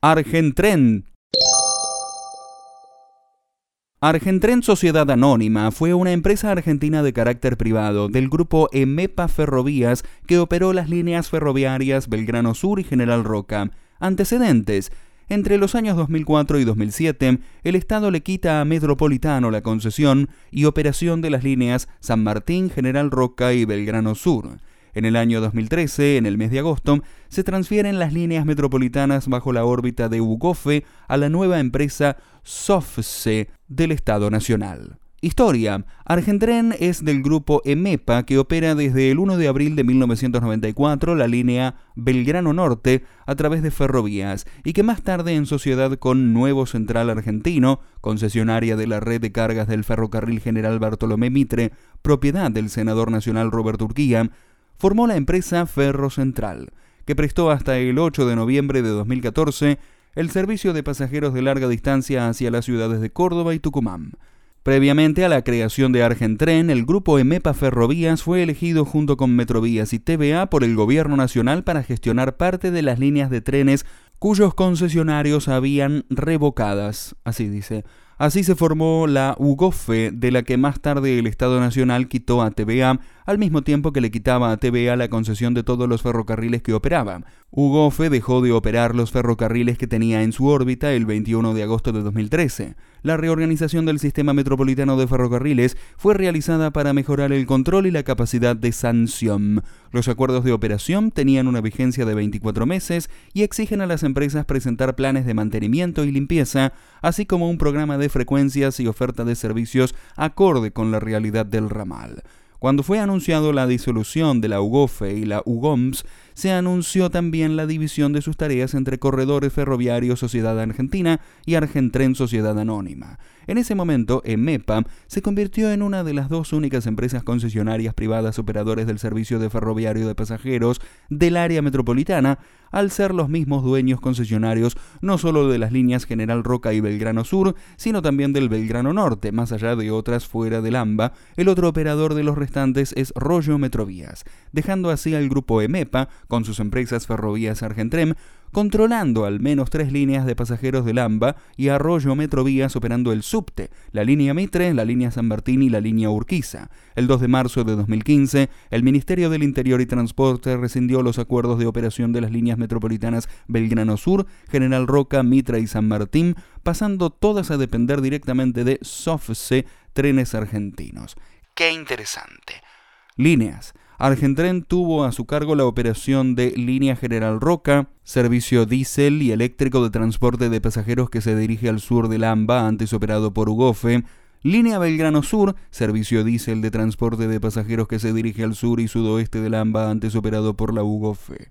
Argentren. Argentren Sociedad Anónima fue una empresa argentina de carácter privado del grupo EMEPA Ferrovías que operó las líneas ferroviarias Belgrano Sur y General Roca. Antecedentes. Entre los años 2004 y 2007, el Estado le quita a Metropolitano la concesión y operación de las líneas San Martín, General Roca y Belgrano Sur. En el año 2013, en el mes de agosto, se transfieren las líneas metropolitanas bajo la órbita de UGOFE a la nueva empresa SOFSE del Estado Nacional. Historia. Argentren es del grupo EMEPA que opera desde el 1 de abril de 1994 la línea Belgrano Norte a través de ferrovías y que más tarde en sociedad con Nuevo Central Argentino, concesionaria de la red de cargas del ferrocarril General Bartolomé Mitre, propiedad del senador nacional Roberto Urquía, formó la empresa Ferro Central, que prestó hasta el 8 de noviembre de 2014 el servicio de pasajeros de larga distancia hacia las ciudades de Córdoba y Tucumán. Previamente a la creación de Argentren, el grupo EMEPA Ferrovías fue elegido junto con Metrovías y TVA por el Gobierno Nacional para gestionar parte de las líneas de trenes cuyos concesionarios habían revocadas, así dice, Así se formó la UGOFE, de la que más tarde el Estado Nacional quitó a TVA, al mismo tiempo que le quitaba a TVA la concesión de todos los ferrocarriles que operaba. UGOFE dejó de operar los ferrocarriles que tenía en su órbita el 21 de agosto de 2013. La reorganización del sistema metropolitano de ferrocarriles fue realizada para mejorar el control y la capacidad de sanción. Los acuerdos de operación tenían una vigencia de 24 meses y exigen a las empresas presentar planes de mantenimiento y limpieza, así como un programa de frecuencias y oferta de servicios acorde con la realidad del ramal. Cuando fue anunciado la disolución de la UGOFE y la UGOMS, se anunció también la división de sus tareas entre Corredores Ferroviarios Sociedad Argentina y Argentren Sociedad Anónima. En ese momento, EMEPA se convirtió en una de las dos únicas empresas concesionarias privadas operadores del servicio de ferroviario de pasajeros del área metropolitana, al ser los mismos dueños concesionarios no solo de las líneas General Roca y Belgrano Sur, sino también del Belgrano Norte, más allá de otras fuera del AMBA, el otro operador de los es Rollo Metrovías, dejando así al grupo EMEPA con sus empresas Ferrovías Argentrem, controlando al menos tres líneas de pasajeros del AMBA y Arroyo Metrovías operando el subte, la línea Mitre, la línea San Martín y la línea Urquiza. El 2 de marzo de 2015, el Ministerio del Interior y Transporte rescindió los acuerdos de operación de las líneas metropolitanas Belgrano Sur, General Roca, Mitra y San Martín, pasando todas a depender directamente de SOFCE Trenes Argentinos. ¡Qué interesante! Líneas. Argentren tuvo a su cargo la operación de Línea General Roca, servicio diésel y eléctrico de transporte de pasajeros que se dirige al sur del AMBA, antes operado por Ugofe, Línea Belgrano Sur, servicio diésel de transporte de pasajeros que se dirige al sur y sudoeste del AMBA, antes operado por la UGOFE.